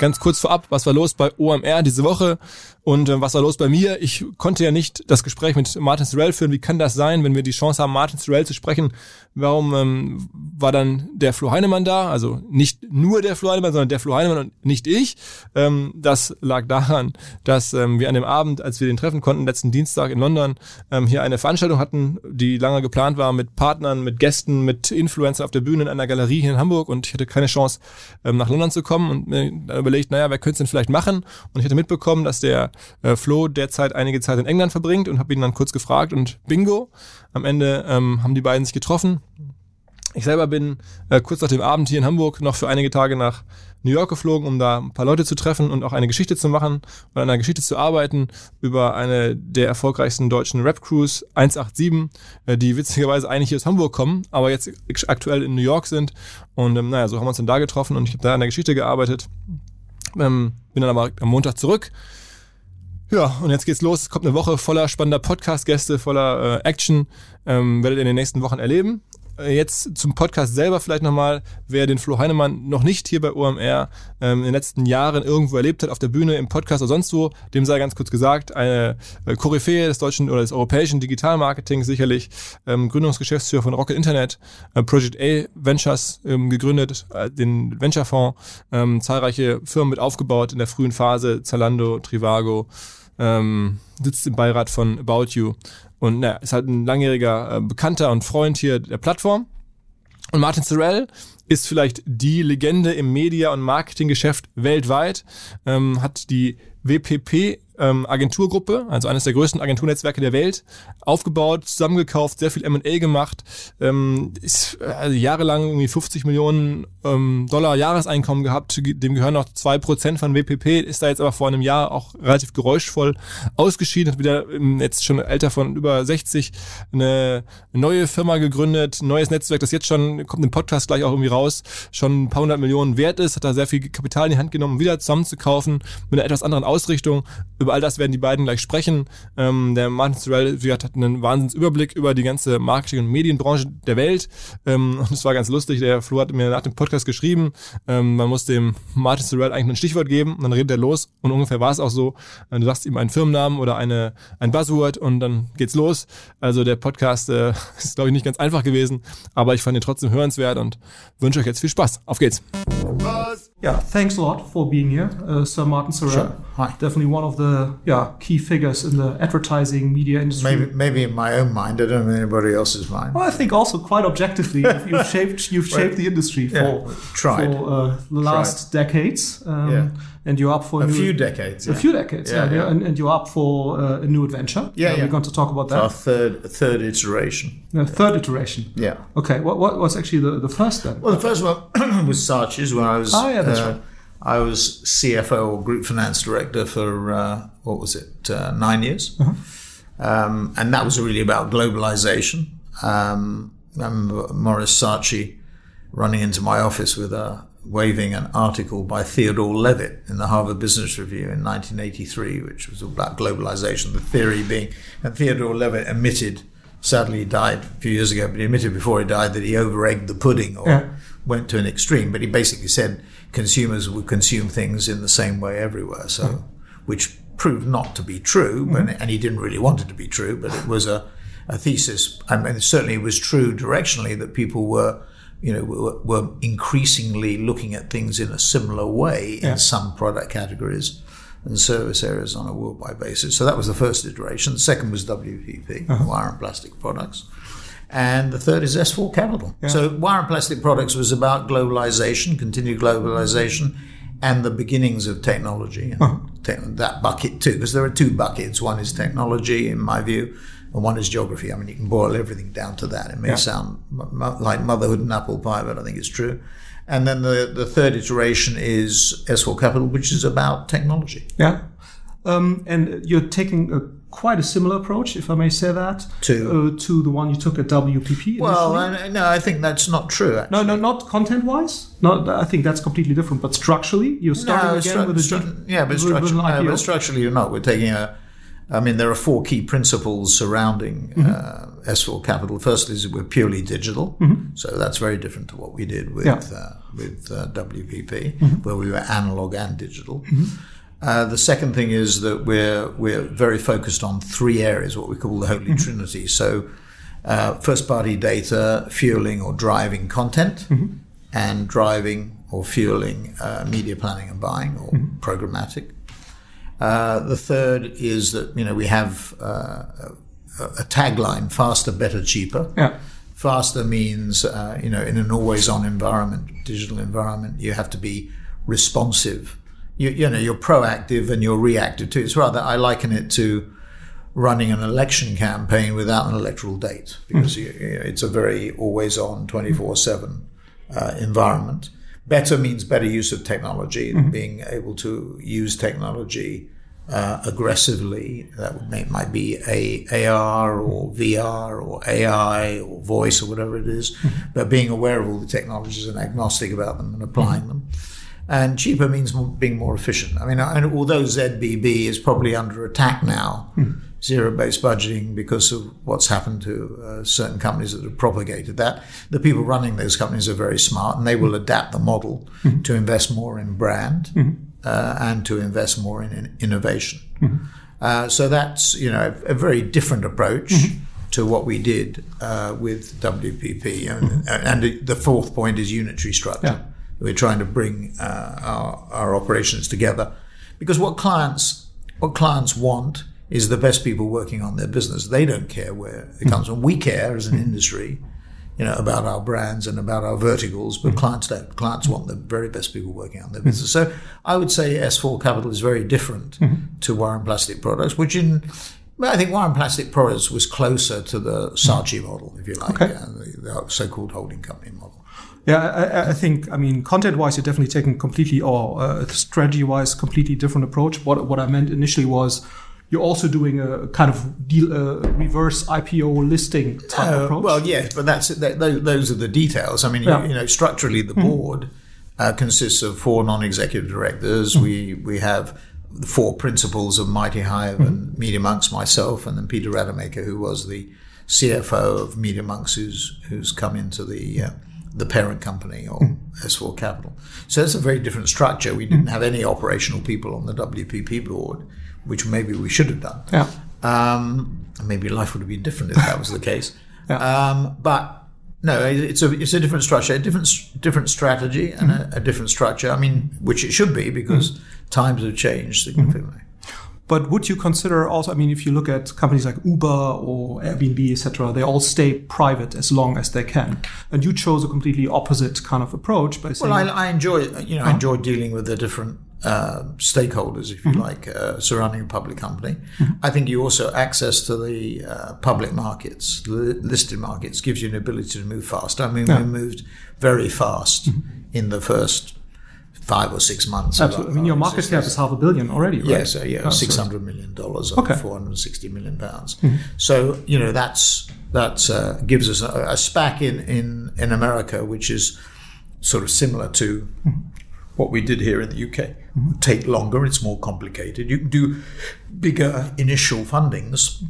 Ganz kurz vorab, was war los bei OMR diese Woche und äh, was war los bei mir? Ich konnte ja nicht das Gespräch mit Martin Sorrell führen. Wie kann das sein, wenn wir die Chance haben, Martin Sorrell zu sprechen? Warum ähm, war dann der Flo Heinemann da? Also nicht nur der Flo Heinemann, sondern der Flo Heinemann und nicht ich. Ähm, das lag daran, dass ähm, wir an dem Abend, als wir den treffen konnten, letzten Dienstag in London, ähm, hier eine Veranstaltung hatten, die lange geplant war mit Partnern, mit Gästen, mit Influencern auf der Bühne in einer Galerie hier in Hamburg und ich hatte keine Chance, ähm, nach London zu kommen und dann überlegt, naja, wer könnte es denn vielleicht machen? Und ich hatte mitbekommen, dass der äh, Flo derzeit einige Zeit in England verbringt und habe ihn dann kurz gefragt und bingo, am Ende ähm, haben die beiden sich getroffen. Ich selber bin äh, kurz nach dem Abend hier in Hamburg noch für einige Tage nach New York geflogen, um da ein paar Leute zu treffen und auch eine Geschichte zu machen und an einer Geschichte zu arbeiten über eine der erfolgreichsten deutschen Rap-Crews 187, äh, die witzigerweise eigentlich hier aus Hamburg kommen, aber jetzt aktuell in New York sind. Und ähm, naja, so haben wir uns dann da getroffen und ich habe da an der Geschichte gearbeitet. Ähm, bin dann aber am Montag zurück ja, und jetzt geht's los. Es kommt eine Woche voller spannender Podcast-Gäste, voller äh, Action. Ähm, werdet ihr in den nächsten Wochen erleben. Äh, jetzt zum Podcast selber vielleicht nochmal, wer den Flo Heinemann noch nicht hier bei OMR ähm, in den letzten Jahren irgendwo erlebt hat, auf der Bühne, im Podcast oder sonst wo, dem sei ganz kurz gesagt, eine äh, Koryphäe des deutschen oder des europäischen Digitalmarketings sicherlich, ähm, Gründungsgeschäftsführer von Rocket Internet, äh, Project A Ventures ähm, gegründet, äh, den Venture-Fonds, ähm, zahlreiche Firmen mit aufgebaut in der frühen Phase, Zalando, Trivago, ähm, sitzt im Beirat von About You und na, ist halt ein langjähriger äh, Bekannter und Freund hier der Plattform. Und Martin Sorrell ist vielleicht die Legende im Media- und Marketinggeschäft weltweit, ähm, hat die WPP ähm, Agenturgruppe, also eines der größten Agenturnetzwerke der Welt, aufgebaut, zusammengekauft, sehr viel M&A gemacht, ähm, ist also jahrelang irgendwie 50 Millionen ähm, Dollar Jahreseinkommen gehabt, dem gehören noch zwei Prozent von WPP, ist da jetzt aber vor einem Jahr auch relativ geräuschvoll ausgeschieden, hat wieder jetzt schon älter von über 60 eine neue Firma gegründet, neues Netzwerk, das jetzt schon, kommt im Podcast gleich auch irgendwie raus, schon ein paar hundert Millionen wert ist, hat da sehr viel Kapital in die Hand genommen, wieder zusammenzukaufen, mit einer etwas anderen Ausrichtung. Über all das werden die beiden gleich sprechen. Ähm, der Martin Sorrell hat einen Wahnsinnsüberblick über die ganze Marketing- und Medienbranche der Welt. Ähm, und es war ganz lustig. Der Flo hat mir nach dem Podcast geschrieben, ähm, man muss dem Martin Sorrell eigentlich ein Stichwort geben und dann redet er los. Und ungefähr war es auch so. Du sagst ihm einen Firmennamen oder eine, ein Buzzword und dann geht's los. Also der Podcast äh, ist, glaube ich, nicht ganz einfach gewesen, aber ich fand ihn trotzdem hörenswert und wünsche euch jetzt viel Spaß. Auf geht's. Yeah, thanks a lot for being here, uh, Sir Martin Sorrell. Sure. Hi. Definitely one of the yeah key figures in the advertising media industry. Maybe, maybe in my own mind. I don't know anybody else's mind. Well, I think also quite objectively, you've shaped you've shaped the industry for Yeah, tried. for uh, the last decades, um, Yeah. and you're up for A new, few decades. a yeah. few decades, yeah, Yeah. And, and you're up for uh, a new adventure. Yeah. We're going to talk about It's our that. third third iteration. The third iteration. Yeah. Okay, what what was actually the, the first then? Well, the first one was Saatchi's when I was. Oh, yeah, that's uh, right. I was CFO or Group Finance Director for uh, what was it, uh, nine years, Uh-huh. um, and that was really about globalization. Um, I remember Maurice Saatchi running into my office with a waving an article by Theodore Levitt in the Harvard Business Review in 1983, which was all about globalization. The theory being, and Theodore Levitt admitted, sadly he died a few years ago, but he admitted before he died that he over egged the pudding or Yeah. went to an extreme. But he basically said consumers would consume things in the same way everywhere. So, mm-hmm. which proved not to be true, but, mm-hmm. and he didn't really want it to be true, but it was a, a thesis. I mean, certainly it was true directionally that people were, you know, were, were increasingly looking at things in a similar way in Yeah. some product categories and service areas on a worldwide basis. So that was the first iteration. The second was WPP, uh-huh. wire and plastic products. And the third is S4 Capital. So wire and plastic products was about globalization, continued globalization, and the beginnings of technology. And te- that bucket too, because there are two buckets. One is technology, in my view, and one is geography. I mean, you can boil everything down to that. It may sound m- m- like motherhood and apple pie, but I think it's true. And then the, the third iteration is S4 Capital, which is about technology. Yeah. Um, and you're taking a, quite a similar approach, if I may say that, To? uh, to the one you took at WPP. Well. I, no, I think that's not true. Actually. no, no, not content-wise. Not, I think that's completely different. But structurally, you're starting No, again stru- with a stru- yeah, but, structure, no, but structurally, you're not. We're taking a I mean, there are four key principles surrounding uh, S4 Capital. Firstly, is we're purely digital, so that's very different to what we did with Yeah. uh, with uh, WPP, where we were analog and digital. Uh, the second thing is that we're we're very focused on three areas, what we call the Holy Trinity. So, uh, first party data, fueling or driving content, and driving or fueling uh, media planning and buying or programmatic. Uh, the third is that you know we have uh, a, a tagline: faster, better, cheaper. Yeah. Faster means uh, you know in an always-on environment, digital environment, you have to be responsive. You, you know you're proactive and you're reactive too. It's rather I liken it to running an election campaign without an electoral date because you, you know, it's a very always-on, 24/7 uh, environment. Better means better use of technology, being able to use technology uh, aggressively. That would make, might be a AR or VR or AI or voice or whatever it is, but being aware of all the technologies and agnostic about them and applying them. And cheaper means more, being more efficient. I mean, I, although ZBB is probably under attack now, zero-based budgeting because of what's happened to uh, certain companies that have propagated that, the people running those companies are very smart and they will adapt the model to invest more in brand uh, and to invest more in, in innovation. Uh, so that's you know a, a very different approach to what we did uh, with WPP. And, and the- the fourth point is unitary structure. Yeah. We're trying to bring uh, our, our operations together because what clients what clients want is the best people working on their business. They don't care where it comes from. We care as an mm-hmm. industry, you know, about our brands and about our verticals, but mm-hmm. clients don't. Clients want the very best people working on their business. Mm-hmm. So I would say S4 Capital is very different to Wire and Plastic Products, which in I think Wire and Plastic Products was closer to the Saatchi model, if you like, Okay. uh, the, the so-called holding company model. Yeah, I, I- think, I mean, content-wise, you're definitely taking completely, or uh, strategy-wise, completely different approach. What what I meant initially was you're also doing a kind of deal, uh, reverse IPO listing type Uh, approach. well, yes, but that's that, those, those are the details. I mean, Yeah. you, you know, structurally, the board uh, consists of four non-executive directors. We we have the four principals of Mighty Hive and Media Monks, myself, and then Peter Rademaker, who was the CFO of Media Monks, who's who's come into the uh, the parent company or S4 Capital. So it's a very different structure. We didn't have any operational people on the WPP board, which maybe we should have done. yeah, Um, maybe life would have been different if that was the case. Yeah. um, but no, it's a it's a different structure, a different different strategy, and a, a different structure. I mean, which it should be because times have changed significantly. But would you consider also? I mean, if you look at companies like Uber or Airbnb, etc., they all stay private as long as they can, and you chose a completely opposite kind of approach by saying, Well, I, I enjoy you know I enjoy dealing with the different uh, stakeholders, if you like, uh, surrounding a public company. I think you also access to the uh, public markets, the listed markets, gives you an ability to move fast. I mean, we moved very fast in the first five or six months. absolutely. I mean, your market cap is half a billion already, right? Yes, uh, yeah, Oh, so six hundred million dollars Okay. four hundred sixty million pounds. So you know that's that uh, gives us a, a SPAC in, in in America, which is sort of similar to what we did here in the UK. Would take longer; it's more complicated. You can do bigger initial fundings,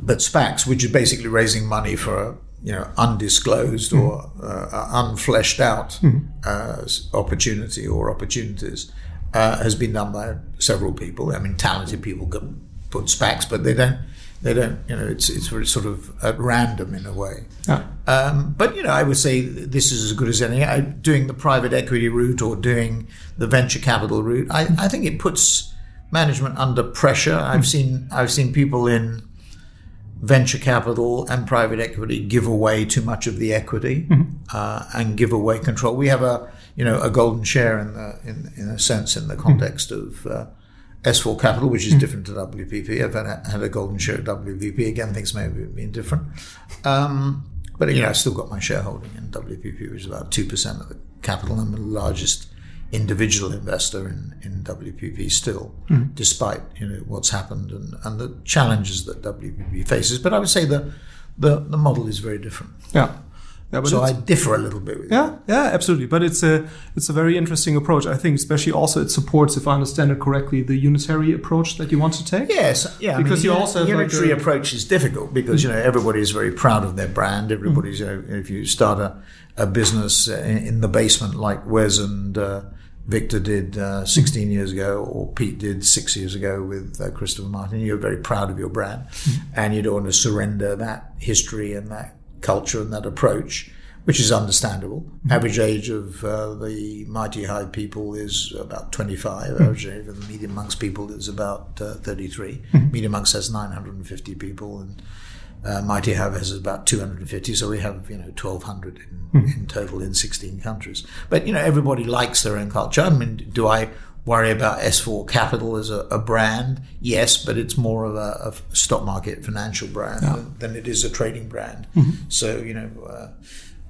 but SPACs, which is basically raising money for you know undisclosed or uh, unfleshed out uh, opportunity or opportunities, uh, has been done by several people. I mean, talented people can put SPACs, but they don't. They don't. You know, it's it's very sort of at random in a way. Yeah. Um, but you know, I would say this is as good as any. I, doing the private equity route or doing the venture capital route, I, I think it puts management under pressure. I've seen I've seen people in venture capital and private equity give away too much of the equity uh, and give away control. We have a you know a golden share in the in, in a sense in the context of uh, S4 Capital, which is different to WPP. I've had, had a golden share at WPP. Again, things may have been different. Um, but, you know, I've still got my shareholding in WPP, which is about 2% of the capital. I'm the largest individual investor in, in WPP still, hmm. despite, you know, what's happened and, and the challenges that WPP faces. But I would say the, the, the model is very different. Yeah. Yeah, but so I differ a little bit with you. Yeah, yeah, absolutely. But it's a it's a very interesting approach. I think, especially also it supports, if I understand it correctly, the unitary approach that you want to take. Yes, yeah. I Because mean, you the also like unitary a- approach is difficult because hmm. you know everybody is very proud of their brand. Hmm. Everybody's you know, if you start a, a business in, in the basement like Wes and uh, Victor did uh, 16 years ago, or Pete did six years ago with uh, Christopher Martin, you're very proud of your brand, and you don't want to surrender that history and that culture and that approach. Which is understandable. Average age of uh, the Mighty Hive people is about 25. Average age of the Media Monks people is about uh, 33. Media Monks has 950 people, and uh, Mighty Hive has about 250. So we have you know 1,200 in, in total in 16 countries. But you know everybody likes their own culture. I mean, do I worry about S4 Capital as a, a brand? Yes, but it's more of a, a stock market financial brand than, than it is a trading brand. So you know. Uh,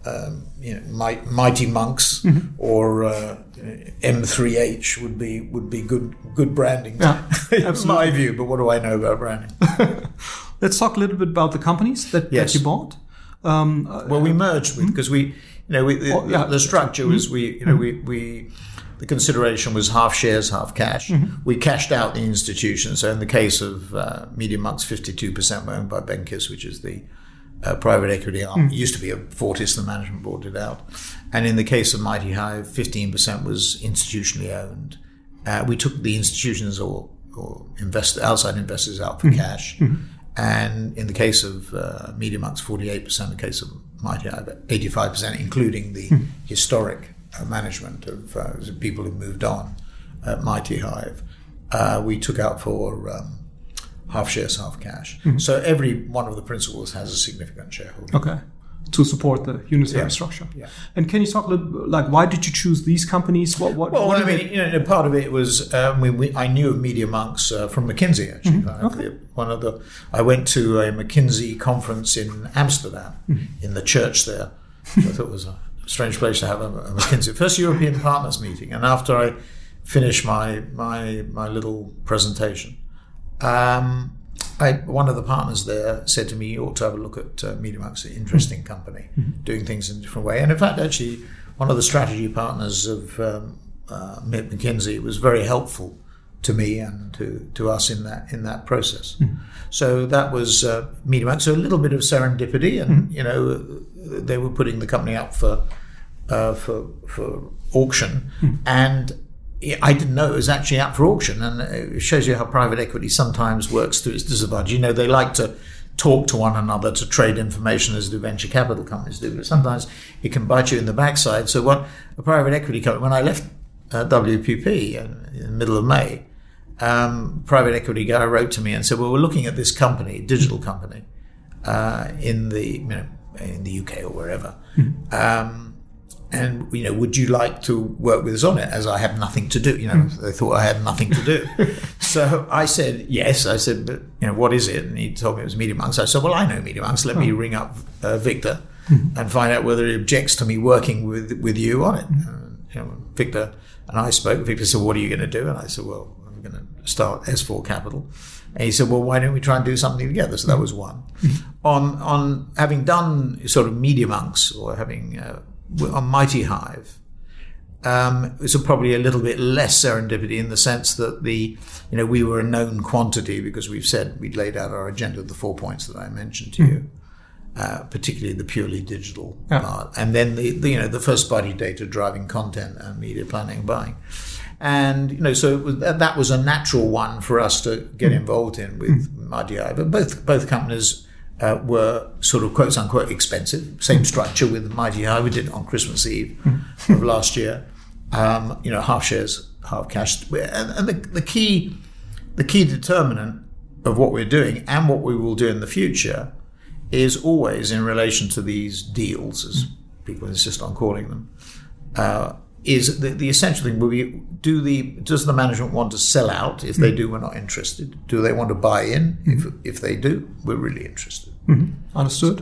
um, you know, might, Mighty Monks or uh, M3H would be would be good good branding. Yeah, my view. But what do I know about branding? Let's talk a little bit about the companies that, Yes. that you bought. Um, uh, Well, we merged with because we, you know, we, the, Oh, yeah. the structure was we, you know, we we the consideration was half shares, half cash. We cashed out the institution. So in the case of uh, Media Monks, fifty two percent were owned by Bencis, which is the uh, private equity arm. It used to be a Fortis, the management bought it out. And in the case of Mighty Hive, 15% was institutionally owned. Uh, we took the institutions or, or invest, outside investors out for cash. And in the case of uh, Media Monks, 48%. In the case of Mighty Hive, 85%, including the historic uh, management of uh, people who moved on at Mighty Hive. Uh, we took out for um, half shares, half cash. So every one of the principals has a significant shareholder. okay. To support the unitary Yeah. structure. Yeah. And can you talk a little like, why did you choose these companies? What, what, Well, what I mean, you know, part of it was um, we, we, I knew of Media Monks uh, from McKinsey. Actually, Uh, the- one of the I went to a McKinsey conference in Amsterdam in the church there. I thought it was a strange place to have a, a McKinsey first European partners meeting. And after I finished my my my little presentation, um, I, one of the partners there said to me, "You ought to have a look at uh, Media an interesting company, doing things in a different way." And in fact, actually, one of the strategy partners of um, uh, McKinsey was very helpful to me and to, to us in that in that process. So that was uh, Media So a little bit of serendipity, and you know, they were putting the company up for uh, for for auction, and I didn't know it was actually up for auction, and it shows you how private equity sometimes works to its disadvantage. You know, they like to talk to one another to trade information as do venture capital companies do, but sometimes it can bite you in the backside. So, what a private equity company, when I left uh, WPP in, in the middle of May, um, private equity guy wrote to me and said, "Well, we're looking at this company, digital company, uh, in the you know in the UK or wherever." Um, and you know, would you like to work with us on it? As I have nothing to do, you know, hmm. they thought I had nothing to do. so I said yes. I said, but you know, what is it? And he told me it was Media Monks. I said, well, I know Media Monks. Let me ring up uh, Victor hmm. and find out whether he objects to me working with with you on it. Hmm. And, you know, Victor and I spoke. Victor said, what are you going to do? And I said, well, I'm going to start S4 Capital. And he said, well, why don't we try and do something together? So that was one. on on having done sort of Media Monks or having uh, on Mighty Hive, um, it probably a little bit less serendipity in the sense that the, you know, we were a known quantity because we've said we'd laid out our agenda of the four points that I mentioned to you, uh, particularly the purely digital Yeah. part, and then the, the, you know, the first party data driving content and media planning and buying. And, you know, so it was, that was a natural one for us to get involved in with Mighty Hive. But both, both companies uh, were sort of quote unquote expensive. Same structure with Mighty Hive. We did it on Christmas Eve of last year. Um, you know, half shares, half cash. And, and the, the key, the key determinant of what we're doing and what we will do in the future is always in relation to these deals, as people insist on calling them. Uh, is the, the essential thing will be do the does the management want to sell out if they do we're not interested do they want to buy in if, if they do we're really interested Mhm. Alles gut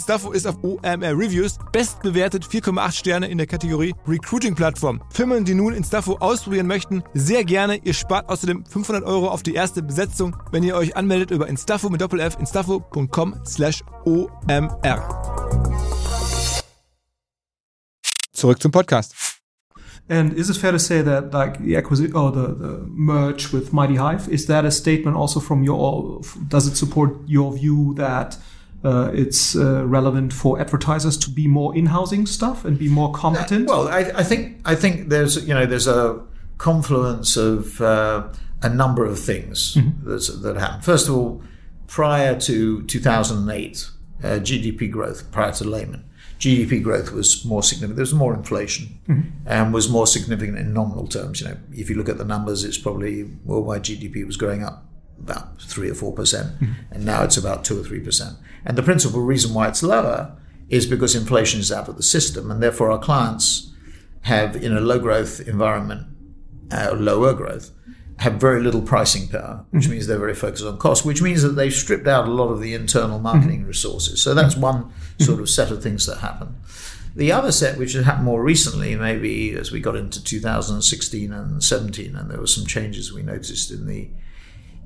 Instafo ist auf OMR Reviews bestbewertet 4,8 Sterne in der Kategorie Recruiting Plattform. Firmen, die nun Instafo ausprobieren möchten, sehr gerne. Ihr spart außerdem 500 Euro auf die erste Besetzung, wenn ihr euch anmeldet über Instafo mit Doppel F instafo.com slash OMR. Zurück zum Podcast. And is it fair to say that like the acquisition or the, the merge with Mighty Hive is that a statement also from your does it support your view that uh, it's uh, relevant for advertisers to be more in-housing stuff and be more competent? Well, I, I think I think there's you know there's a confluence of uh, a number of things that's, that happened. First of all, prior to 2008, uh, GDP growth prior to Lehman, GDP growth was more significant. There was more inflation and was more significant in nominal terms. You know, if you look at the numbers, it's probably worldwide GDP was growing up about three or four percent, hmm. and now it's about two or three percent. And the principal reason why it's lower is because inflation is out of the system, and therefore our clients have, in a low growth environment, uh, lower growth, have very little pricing power, hmm. which means they're very focused on cost, which means that they've stripped out a lot of the internal hmm. marketing resources. So that's one sort of set of things that happen. The other set, which has happened more recently, maybe as we got into 2016 and 17, and there were some changes we noticed in the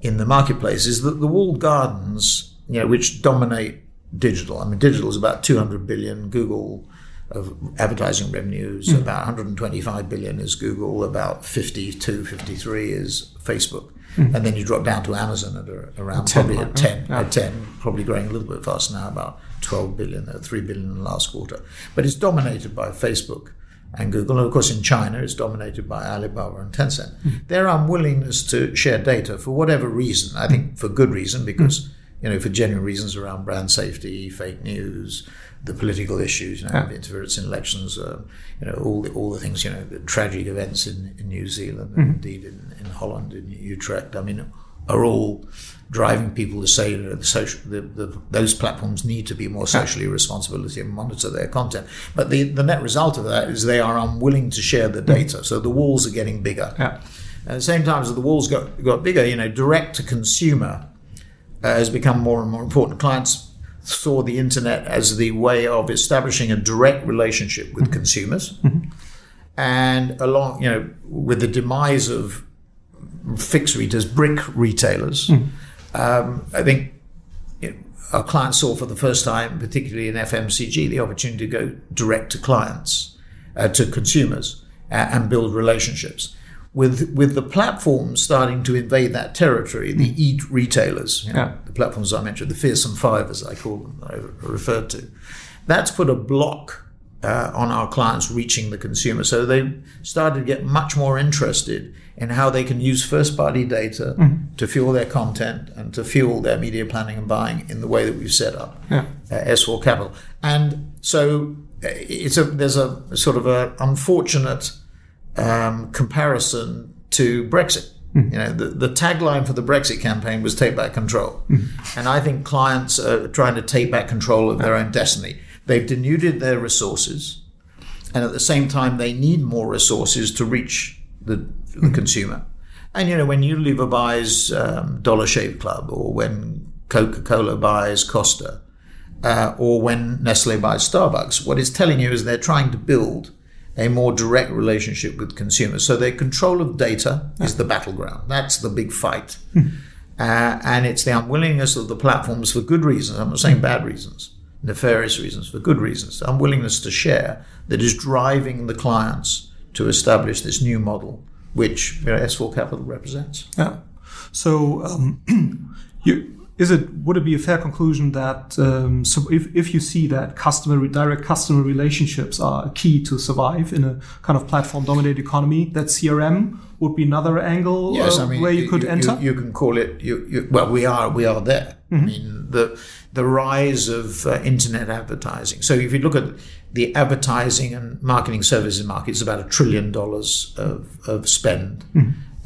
in the marketplace, is that the walled gardens, you know, which dominate digital. I mean, digital is about 200 billion. Google of advertising revenues, about 125 billion is Google, about 52, 53 is Facebook. And then you drop down to Amazon at a, around 10, probably at 10, Yeah. at 10, probably growing a little bit faster now, about 12 billion, uh, 3 billion in the last quarter. But it's dominated by Facebook and Google. And of course, in China, it's dominated by Alibaba and Tencent. Mm-hmm. Their unwillingness to share data for whatever reason, I think for good reason, because, mm. you know, for genuine reasons around brand safety, fake news, the political issues, you know, Yeah. interference in elections, uh, you know, all the, all the things, you know, the tragic events in, in New Zealand and indeed in, in Holland, in Utrecht, I mean, are all driving people to say that the social, the, the, those platforms need to be more socially responsibility and monitor their content. But the, the net result of that is they are unwilling to share the mm. data. So the walls are getting bigger. Yeah. At the same time as the walls got, got bigger, you know, direct to consumer uh, has become more and more important. Clients saw the internet as the way of establishing a direct relationship with mm-hmm. consumers. Mm-hmm. And along, you know, with the demise of fixed retailers, brick retailers, mm-hmm. Um, I think you know, our clients saw for the first time, particularly in FMCG, the opportunity to go direct to clients, uh, to consumers, uh, and build relationships. With with the platforms starting to invade that territory, the e retailers, you know, Yeah. the platforms I mentioned, the fearsome five, as I call them, I referred to, that's put a block uh, on our clients reaching the consumer. So they started to get much more interested in how they can use first party data to fuel their content and to fuel their media planning and buying in the way that we've set up Yeah. uh, S4 Capital. And so uh, it's a, there's a sort of a unfortunate um, comparison to Brexit. You know, the, the tagline for the Brexit campaign was take back control. And I think clients are trying to take back control of their own destiny. They've denuded their resources. And at the same time, they need more resources to reach the, the consumer. And, you know, when Unilever buys um, Dollar Shave Club or when Coca Cola buys Costa, uh, or when Nestle buys Starbucks, what it's telling you is they're trying to build a more direct relationship with consumers. So their control of data is the battleground. That's the big fight. Uh, and it's the unwillingness of the platforms for good reasons. I'm not saying bad reasons, nefarious reasons, for good reasons. Unwillingness to share that is driving the clients to establish this new model, which you know, S4 Capital represents. Yeah. So, um, you, is it would it be a fair conclusion that um, so if, if you see that customer direct customer relationships are key to survive in a kind of platform dominated economy, that CRM would be another angle Yes, uh, I mean, where you could enter? You, can call it. You, you, well, we are we are there. I mean, the the rise of uh, internet advertising. So if you look at the advertising and marketing services market, it's about a trillion dollars of, of spend.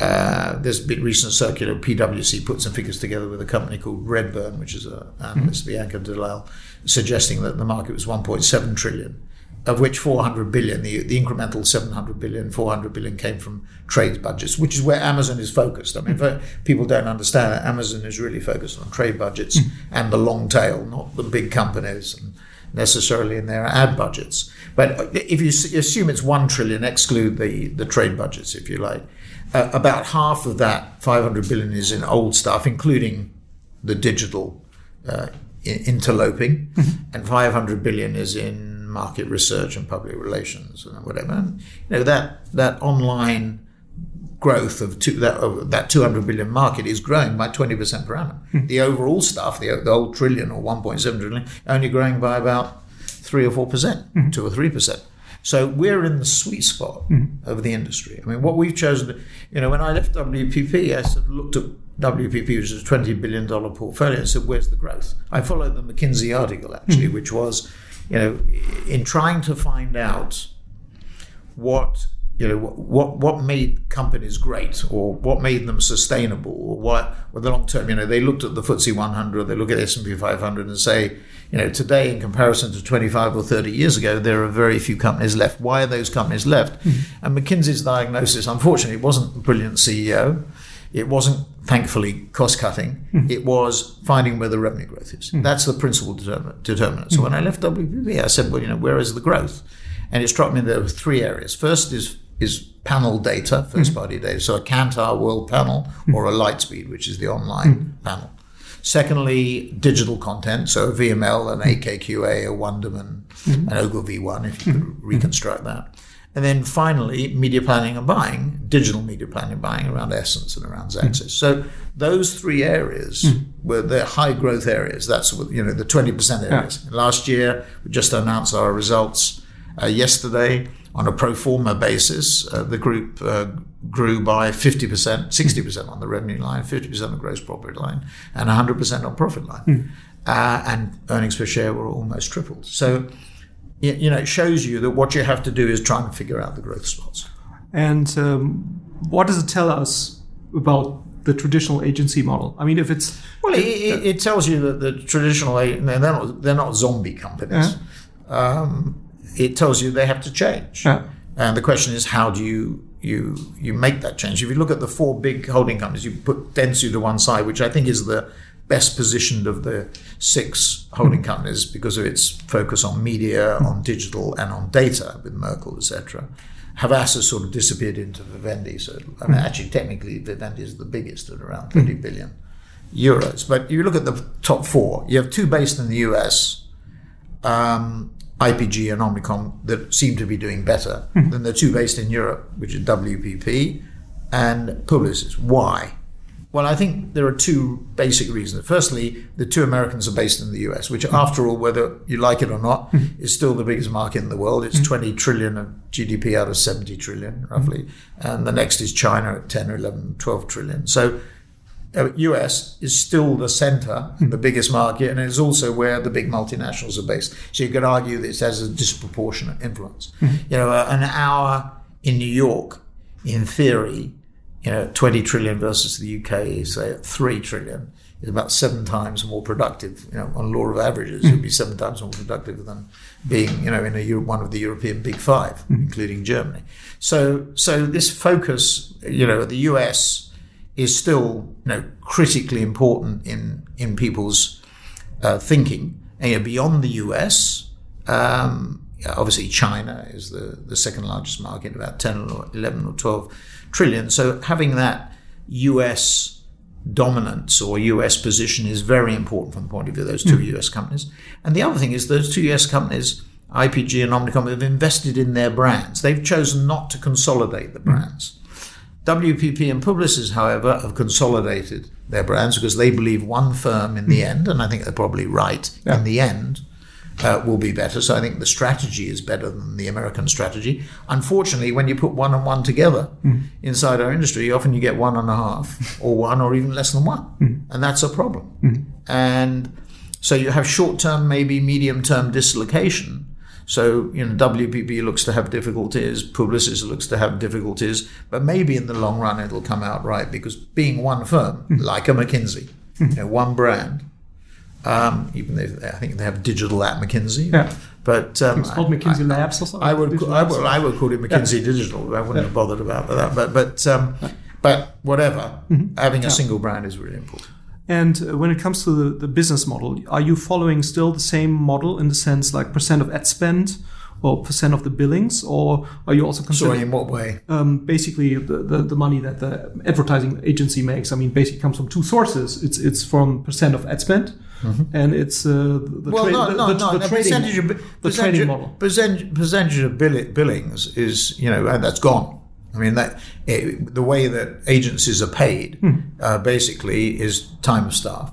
Uh, there's a bit recent circular. PwC put some figures together with a company called Redburn, which is a analyst, Bianca Dalal, suggesting that the market was 1.7 trillion, of which 400 billion, the, the incremental 700 billion, 400 billion came from trade budgets, which is where Amazon is focused. I mean, for people don't understand that Amazon is really focused on trade budgets and the long tail, not the big companies and necessarily in their ad budgets. But if you assume it's 1 trillion, exclude the, the trade budgets, if you like, uh, about half of that 500 billion is in old stuff, including the digital uh, interloping, and 500 billion is in market research and public relations and whatever. And, you know that that online growth of two, that of that 200 billion market is growing by 20% per annum. Hmm. The overall stuff, the, the whole trillion or 1.7 trillion, only growing by about three or four percent, hmm. two or three percent. So we're in the sweet spot hmm. of the industry. I mean, what we've chosen, you know, when I left WPP, I sort of looked at WPP, which is a $20 billion portfolio, and said, where's the growth? I followed the McKinsey article, actually, which was, you know, in trying to find out what you know what what made companies great or what made them sustainable or what with the long term you know they looked at the FTSE 100 they look at S&P 500 and say you know today in comparison to 25 or 30 years ago there are very few companies left. Why are those companies left? Hmm. And McKinsey's diagnosis unfortunately wasn't a brilliant CEO it wasn't thankfully cost cutting hmm. it was finding where the revenue growth is. Hmm. That's the principal determinant, determinant. so when I hmm. left WPP I said well you know where is the growth? And it struck me there were three areas. First is is panel data, first party data, so a Kantar World Panel or a Lightspeed, which is the online panel. Secondly, digital content, so a VML, an AKQA, a Wonderman, an Ogilvy one, if you could reconstruct that. And then finally, media planning and buying, digital media planning and buying around Essence and around Xaxis. So those three areas were the high growth areas. That's what, you know the twenty percent areas. Last year, we just announced our results uh, yesterday. On a pro forma basis, uh, the group uh, grew by 50%, 60% on the revenue line, 50% on the gross profit line, and 100% on profit line. Uh, and earnings per share were almost tripled. So, y- you know, it shows you that what you have to do is try and figure out the growth spots. And um, what does it tell us about the traditional agency model? I mean, if it's Well, it, it, it tells you that the traditional they're not they're not zombie companies. Um, it tells you they have to change. Yeah. And the question is, how do you you you make that change? If you look at the four big holding companies, you put Dentsu to one side, which I think is the best positioned of the six holding hmm. companies because of its focus on media, hmm. on digital, and on data with Merkle, etc. Havas has sort of disappeared into Vivendi. So, I mean, hmm. actually, technically, Vivendi is the biggest at around 30 billion euros. But you look at the top four, you have two based in the US, um, IPG and Omnicom, that seem to be doing better than the two based in Europe, which are WPP and Publicis. Why? Well, I think there are two basic reasons. Firstly, the two Americans are based in the US, which, mm-hmm. after all, whether you like it or not, mm-hmm. is still the biggest market in the world. It's mm-hmm. 20 trillion of GDP out of 70 trillion, roughly. And the next is China at 10 or 11, 12 trillion. So, uh, US is still the center, the biggest market, and it's also where the big multinationals are based. So you could argue that it has a disproportionate influence. You know, uh, an hour in New York, in theory, you know, 20 trillion versus the UK, say at 3 trillion, is about seven times more productive. You know, on law of averages, it would be seven times more productive than being, you know, in a one of the European big five, including Germany. So, so this focus, you know, the US is still, you know, critically important in in people's uh, thinking. And you know, beyond the US, um, obviously China is the, the second largest market, about 10 or 11 or 12 trillion. So having that US dominance or US position is very important from the point of view of those two hmm. US companies. And the other thing is those two US companies, IPG and Omnicom, have invested in their brands. They've chosen not to consolidate the hmm. brands. WPP and Publicis, however, have consolidated their brands because they believe one firm in the hmm. end, and I think they're probably right in the end, uh, will be better. So I think the strategy is better than the American strategy. Unfortunately, when you put one and one together mm. inside our industry, often you get one and a half, mm. or one, or even less than one, mm. and that's a problem. And so you have short-term, maybe medium-term dislocation. So you know, WPP looks to have difficulties, Publicis looks to have difficulties, but maybe in the long run it'll come out right because being one firm, like a McKinsey, you know, one brand. Um, even though I think they have digital at McKinsey, Yeah. but um, It's called McKinsey I- Labs or something. I would, I would, I would call it McKinsey Digital. I wouldn't have bothered about that, but but um, but whatever. Mm-hmm. Having a single brand is really important. And uh, when it comes to the, the business model, are you following still the same model in the sense like percent of ad spend or percent of the billings, or are you also Sorry, considering in what way? um, basically the, the, the money that the advertising agency makes? I mean, basically comes from two sources. It's it's from percent of ad spend, and it's uh, the, Well, tra- no, the, no, the, no. the the trading, percentage of the percentage, trading model. Percentage, percentage of bill, billings is you know and that's gone. I mean that it, the way that agencies are paid uh, basically is time of staff,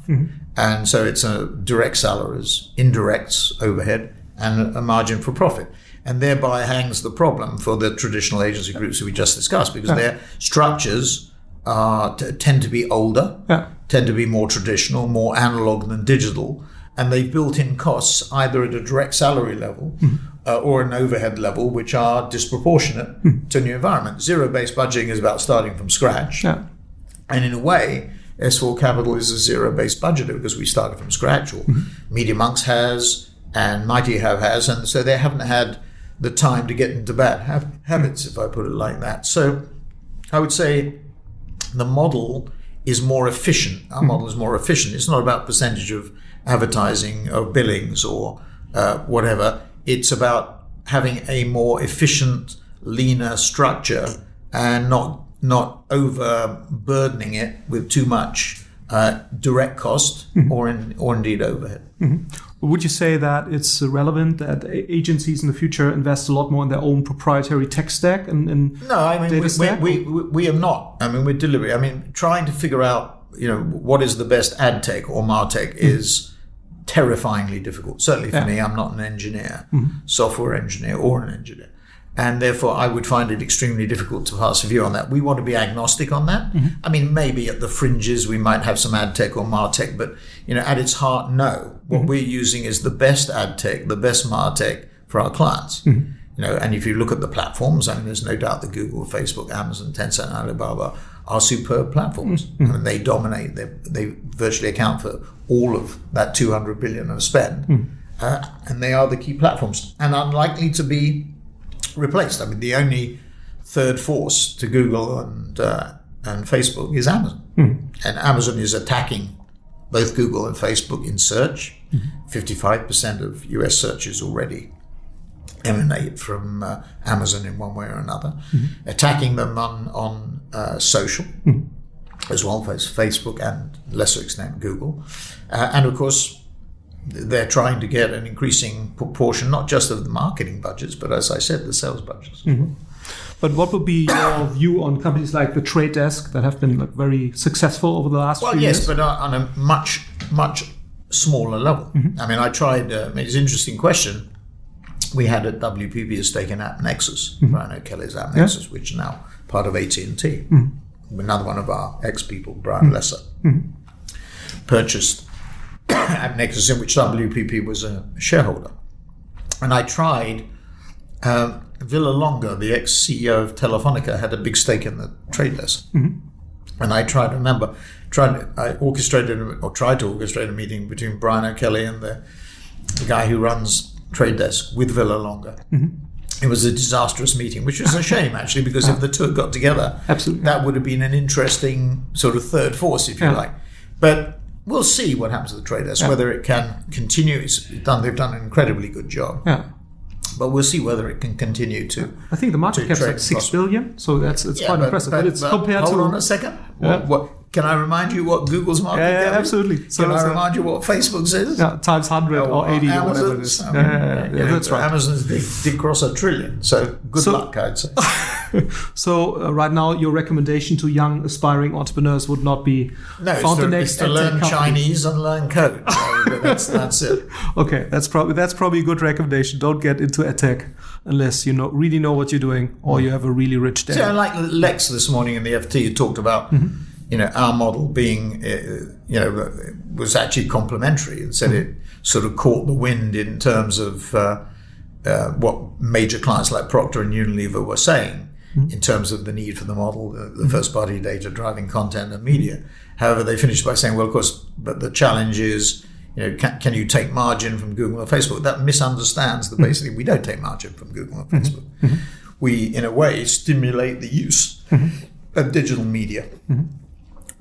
and so it's a direct salaries, indirects, overhead, and a margin for profit. And thereby hangs the problem for the traditional agency groups that we just discussed, because their structures are, t- tend to be older, Yeah. tend to be more traditional, more analog than digital, and they've built in costs either at a direct salary level hmm. uh, or an overhead level, which are disproportionate hmm. to new environment. Zero based budgeting is about starting from scratch. Yeah. And in a way, S4 Capital is a zero based budgeter because we started from scratch, or hmm. Media Monks has, and Mighty Hive has, and so they haven't had the time to get into bad hab- habits, if I put it like that. So I would say the model is more efficient. Our model is more efficient. It's not about percentage of advertising or billings or uh, whatever. It's about having a more efficient, leaner structure and not not overburdening it with too much uh, direct cost or in, or indeed overhead. Would you say that it's relevant that agencies in the future invest a lot more in their own proprietary tech stack and, and No, I mean we, we, we, we are not. I mean we're deliberate. I mean trying to figure out you know what is the best ad tech or martech mm-hmm. is terrifyingly difficult. Certainly for Yeah. me, I'm not an engineer, mm-hmm. software engineer or an engineer, and therefore I would find it extremely difficult to pass a view on that. We want to be agnostic on that. Mm-hmm. I mean, maybe at the fringes we might have some ad tech or martech, but you know, at its heart, no. What mm-hmm. we're using is the best ad tech, the best martech for our clients. Mm-hmm. You know, and if you look at the platforms, I mean, there's no doubt that Google, Facebook, Amazon, Tencent, Alibaba are superb platforms. I mean, they dominate. They they virtually account for all of that 200 billion of spend, uh, and they are the key platforms and unlikely to be replaced. I mean, the only third force to Google and uh, and Facebook is Amazon, and Amazon is attacking both Google and Facebook in search. 55% of US searches already emanate from uh, Amazon in one way or another, attacking them on on uh, social as well as Facebook and lesser extent Google, uh, and of course they're trying to get an increasing proportion not just of the marketing budgets, but as I said, the sales budgets. Mm-hmm. But what would be your view on companies like the Trade Desk that have been like, very successful over the last Well, few yes, years? but on a much much smaller level. Mm-hmm. I mean, I tried. Uh, it's an interesting question. We had at WPP a stake in AppNexus, mm-hmm. Brian O'Kelly's AppNexus, which is now part of AT and T. Another one of our ex people, Brian Lesser, purchased AppNexus, in which WPP was a shareholder. And I tried. Um, Villalonga, the ex CEO of Telefonica, had a big stake in the trade desk. And I tried to remember, tried I orchestrated or tried to orchestrate a meeting between Brian O'Kelly and the, the guy who runs Trade Desk with Villalonga. It was a disastrous meeting, which was a shame actually, because if the two had got together, Absolutely. that would have been an interesting sort of third force, if you Yeah. like. But we'll see what happens to the Trade Desk, whether it can continue. It's done. They've done an incredibly good job yeah. but we'll see whether it can continue to. I think the market to cap is like six billion, so that's it's Yeah, quite but- impressive. But, but- it's but compared hold to on a second. Yeah. What, what can I remind you what Google's market Yeah, yeah, absolutely. So can I a- remind you what Facebook's is? yeah, times hundred or eighty or whatever it is. Yeah, I mean, yeah, yeah, yeah, that's right. Amazon's did, did cross a trillion. So good So- luck, I'd say. So uh, right now, your recommendation to young aspiring entrepreneurs would not be No, found to, the next it's to learn. Chinese and learn code. So that's, that's it. Okay, that's probably that's probably a good recommendation. Don't get into edtech unless you know really know what you're doing or you have a really rich dad. So, like Lex this morning in the FT you talked about, Mm-hmm. You know, our model being, uh, you know, was actually complementary and said Mm-hmm. it sort of caught the wind in terms of uh, uh, what major clients like Procter and Unilever were saying Mm-hmm. in terms of the need for the model, the, the first party data driving content and media. However, they finished by saying, well, of course, but the challenge is, you know, can, can you take margin from Google or Facebook? That misunderstands Mm-hmm. that basically we don't take margin from Google or Facebook. We, in a way, stimulate the use Mm-hmm. of digital media,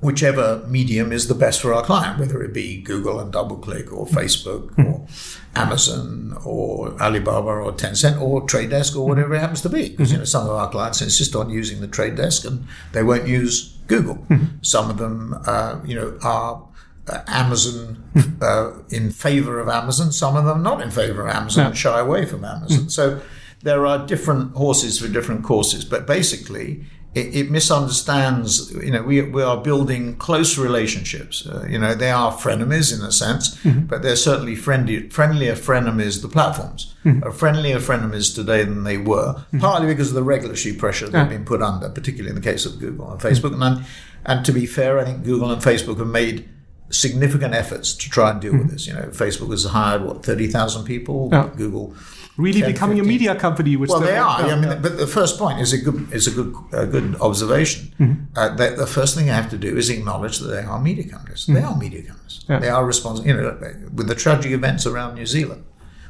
whichever medium is the best for our client, whether it be Google and DoubleClick or Facebook or Amazon or Alibaba or Tencent or Trade Desk or whatever it happens to be. Because you know some of our clients insist on using the Trade Desk and they won't use Google. Some of them, uh, you know, are uh, Amazon uh, in favor of Amazon. Some of them not in favor of Amazon and shy away from Amazon. So there are different horses for different courses, but basically it, it misunderstands. You know, we we are building close relationships. Uh, you know, they are frenemies in a sense, mm-hmm. but they're certainly friendly, friendlier frenemies. The platforms mm-hmm. are friendlier frenemies today than they were, mm-hmm. partly because of the regulatory pressure they've been put under, particularly in the case of Google and Facebook. And then, and to be fair, I think Google and Facebook have made significant efforts to try and deal with this. You know, Facebook has hired what thirty thousand people. Yeah. Google really 10, becoming 15. a media company, which well, they are. yeah, I mean, yeah. but the first point is a good is a good a good observation. Mm-hmm. Uh, that the first thing you have to do is acknowledge that they are media companies. They are media companies. Mm-hmm. Yeah. They are responsible. You know, with the tragic events around New Zealand,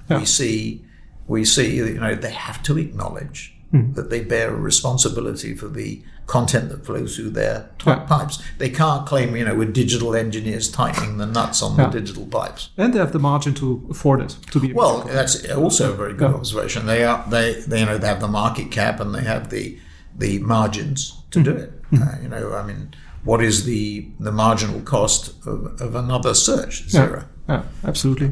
Yeah. we see we see you know they have to acknowledge Mm-hmm. that they bear a responsibility for the content that flows through their Yeah. pipes. They can't claim, you know, we're digital engineers tightening the nuts on Yeah. the digital pipes. and they have the margin to afford it to be. Well, that's also a very good Yeah. observation. They are they, they you know they have the market cap and they have the the margins to do it. Mm-hmm. Uh, you know, I mean, what is the the marginal cost of, of another search? Zero. yeah, absolutely.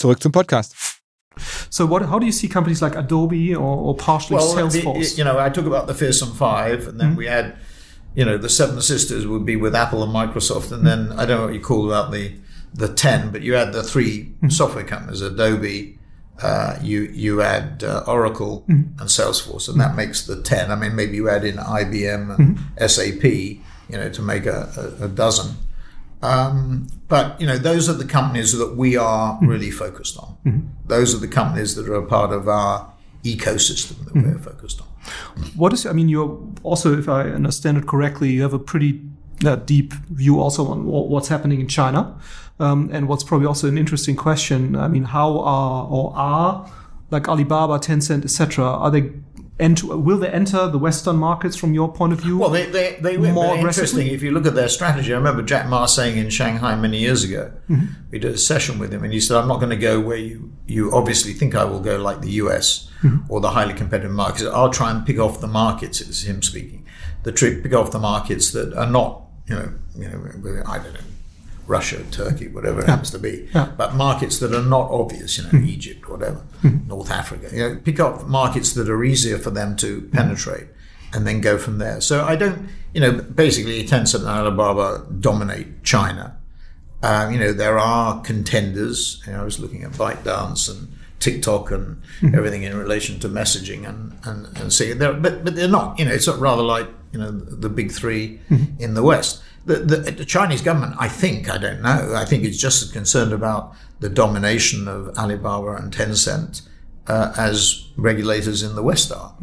Zurück zum Podcast. So, what? How do you see companies like Adobe or, or partially Well, the, Salesforce? you know, I talk about the fearsome five, and then hmm. we had, you know, the seven sisters would be with Apple and Microsoft, and then I don't know what you call about the the ten, but you had the 3 hmm. software companies, Adobe. Uh, you you add uh, Oracle hmm. and Salesforce, and that makes the ten. I mean, maybe you add in IBM and SAP, you know, to make a, a, a dozen. Um, but you know, those are the companies that we are really focused on. Those are the companies that are a part of our ecosystem that we're focused on. What is? I mean, you're also, if I understand it correctly, you have a pretty uh, deep view also on what's happening in China, um, and what's probably also an interesting question. I mean, how are or are like Alibaba, Tencent, etc. Are they ent- will they enter the Western markets from your point of view? Well, they they, they were More interesting. If you look at their strategy, I remember Jack Ma saying in Shanghai many years ago, mm-hmm. we did a session with him, and he said, "I'm not going to go where you you obviously think I will go, like the U.S. Mm-hmm. or the highly competitive markets. I'll try and pick off the markets." It's him speaking. The trick, pick off the markets that are not, you know, you know, I don't know. Russia, Turkey, whatever it happens to be. Yeah. But markets that are not obvious, you know, hmm. Egypt, whatever, hmm. North Africa. You know, pick up markets that are easier for them to penetrate and then go from there. So I don't, you know, basically Tencent and Alibaba dominate China. Um, you know, there are contenders. You know, I was looking at ByteDance and TikTok and hmm. everything in relation to messaging and, and, and seeing there, but, but they're not, you know, it's rather like, you know, the big 3 in the West. The, the, the Chinese government, I think, I don't know, I think it's just as concerned about the domination of Alibaba and Tencent uh, as regulators in the West are.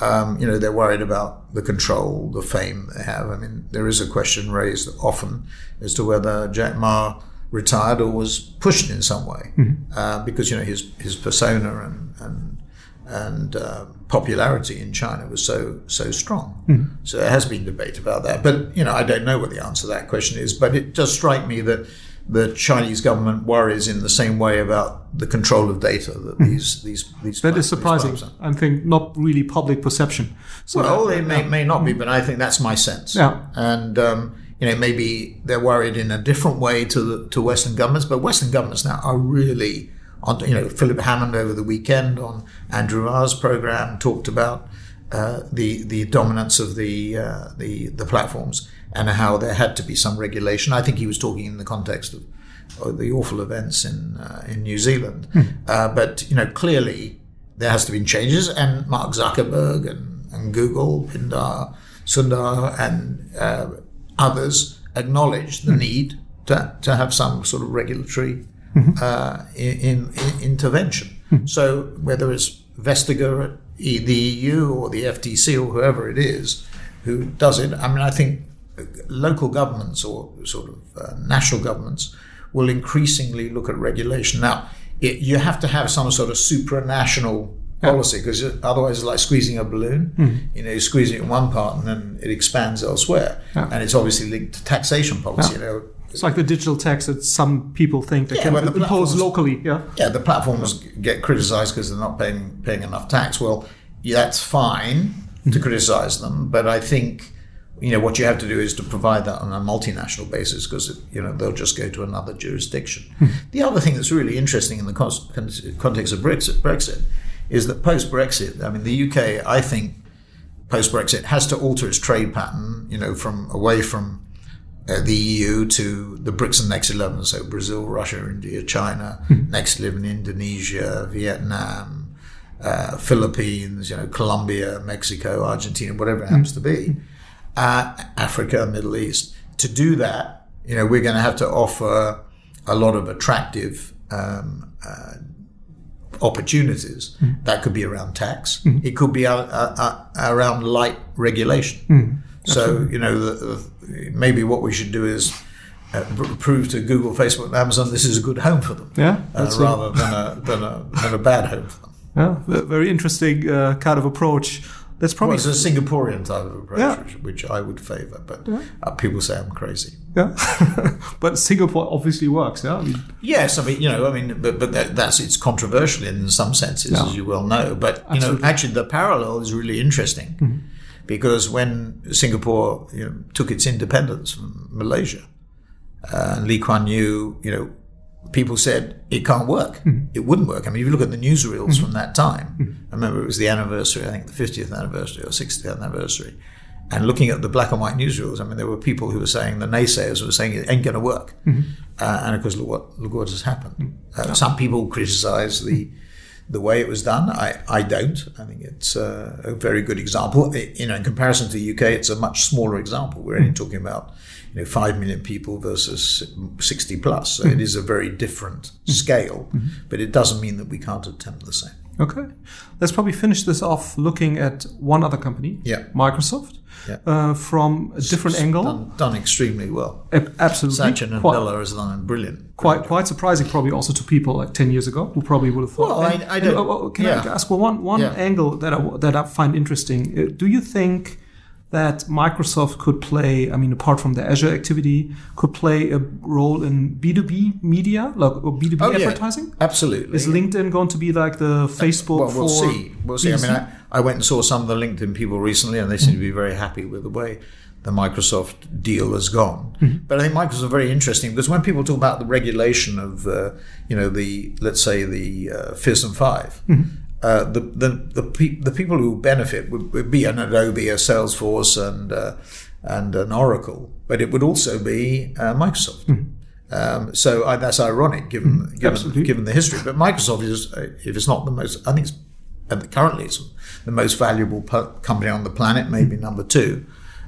Um, you know, they're worried about the control, the fame they have. I mean, there is a question raised often as to whether Jack Ma retired or was pushed in some way uh, because you know his his persona and and and uh, popularity in China was so so strong. So there has been debate about that, but you know I don't know what the answer to that question is. But it does strike me that the Chinese government worries in the same way about the control of data that these these these That is surprising. I think not really public perception. So Well, that- it may, may not be, but I think that's my sense. Yeah. And, um, you know, maybe they're worried in a different way to the, to Western governments, but Western governments now are really on, you know, Philip Hammond over the weekend on Andrew Marr's program talked about uh, the, the dominance of the, uh, the, the platforms and how there had to be some regulation. I think he was talking in the context of, the awful events in, uh, in New Zealand. Uh, but, you know, clearly there has to be changes, and Mark Zuckerberg and, and Google, Pindar, Sundar, and uh, others acknowledge the need to, to have some sort of regulatory uh, in, in, intervention. So whether it's Vestager at E- the EU or the FTC or whoever it is who does it, I mean, I think local governments or sort of uh, national governments will increasingly look at regulation. Now, it, you have to have some sort of supranational policy because otherwise it's like squeezing a balloon. You know, you squeeze it in one part and then it expands elsewhere. And it's obviously linked to taxation policy. You know, It's like the digital tax that some people think they Yeah, can the impose locally. Yeah. yeah, the platforms get criticised because they're not paying paying enough tax. Well, yeah, that's fine to mm-hmm. criticise them, but I think you know what you have to do is to provide that on a multinational basis because you know they'll just go to another jurisdiction. Hmm. the other thing that's really interesting in the context of Brexit, Brexit is that post Brexit, I mean, the UK, I think post Brexit has to alter its trade pattern, you know, from away from uh, the EU to the BRICS and Next 11, so Brazil, Russia, India, China, Next 11, Indonesia, Vietnam, uh, Philippines, you know, Colombia, Mexico, Argentina, whatever it happens to be, uh, Africa, Middle East. To do that, you know, we're going to have to offer a lot of attractive um, uh, opportunities. That could be around tax. It could be uh, uh, uh, around light regulation. So you know, the, the, maybe what we should do is uh, prove to Google, Facebook, and Amazon this is a good home for them, Yeah, uh, rather than a, than a than a bad home for them. Yeah. Very interesting uh, kind of approach. That's Well, probably it's a Singaporean type of approach, Yeah. which, which I would favour, but uh, people say I'm crazy. yeah. but Singapore obviously works. Yeah. I mean, Yes, I mean, you know, I mean, but, but that, that's it's controversial in some senses, Yeah. as you well know. But you know, actually, the parallel is really interesting because when Singapore you know, took its independence from Malaysia, uh, Lee Kuan Yew, you know, people said it can't work. It wouldn't work. I mean, if you look at the newsreels from that time, I remember it was the anniversary, I think the 50th anniversary or 60th anniversary. And looking at the black and white newsreels, I mean, there were people who were saying, the naysayers were saying it ain't going to work. Uh, and of course, look what, look what has happened. Uh, some people criticize the, the way it was done. I, I don't. I think it's uh, a very good example. You know, in comparison to the UK, it's a much smaller example. We're only hmm. talking about, you know, five million people versus 60 plus. So it hmm. is a very different hmm. scale, but it doesn't mean that we can't attempt the same. okay. Let's probably finish this off looking at one other company. Yeah. Microsoft. Yeah. Uh, from a different angle. Done, done extremely well. Ab- Absolutely. Satya Quite- Nadella has done brilliant. quite quite surprising probably also to people like 10 years ago who probably would have thought Well, I- And- I and, don't- uh, uh, can yeah. I ask well one one Yeah. angle that I, that I find interesting uh, do you think that Microsoft could play I mean apart from the Azure activity could play a role in B2B media like or B2B Oh, advertising Absolutely. is LinkedIn going to be like the Facebook Well, we'll for see. We'll see. I mean, B2C? I, I went and saw some of the LinkedIn people recently, and they seem to be very happy with the way the Microsoft deal has gone. Mm-hmm. But I think Microsoft is very interesting because when people talk about the regulation of, uh, you know, the let's say the uh, FISM 5 mm-hmm. uh, the the the, pe- the, people who benefit would, would, be an Adobe, a Salesforce, and uh, and an Oracle, but it would also be uh, Microsoft. Mm-hmm. Um, so uh, that's ironic given mm-hmm. given, given the history. But Microsoft is, if it's not the most, I think it's currently it's the most valuable company on the planet, maybe number two.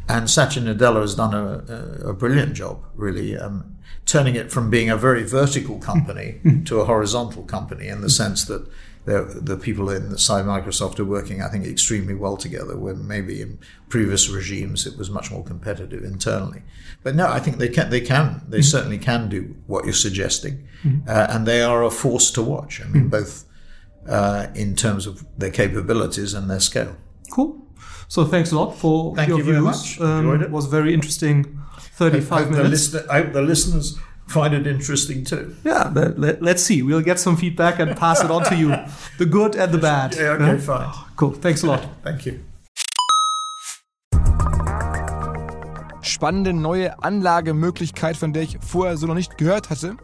And Satya Nadella has done a, a, a brilliant job, really, um, turning it from being a very vertical company mm-hmm. to a horizontal company in the sense that the people inside Microsoft are working, I think, extremely well together. When maybe in previous regimes it was much more competitive internally. But no, I think they can. They can. They mm-hmm. certainly can do what you're suggesting, mm-hmm. uh, and they are a force to watch. I mean, mm-hmm. both uh, in terms of their capabilities and their scale. Cool. So thanks a lot for Thank your you views. Very much. Um, Enjoyed it. Was very interesting. Thirty-five I minutes. The listener, I hope the listeners find it interesting too. Yeah, let, us see. We'll get some feedback and pass it on to you, the good and the bad. Yeah, okay, fine. Cool. Thanks a lot. Thank you. spannende neue Anlagemöglichkeit, von der ich vorher so noch nicht gehört hatte.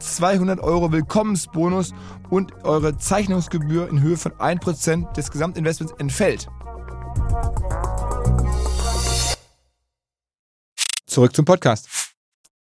200 Euro Willkommensbonus und eure Zeichnungsgebühr in Höhe von 1% des Gesamtinvestments entfällt. Zurück zum Podcast.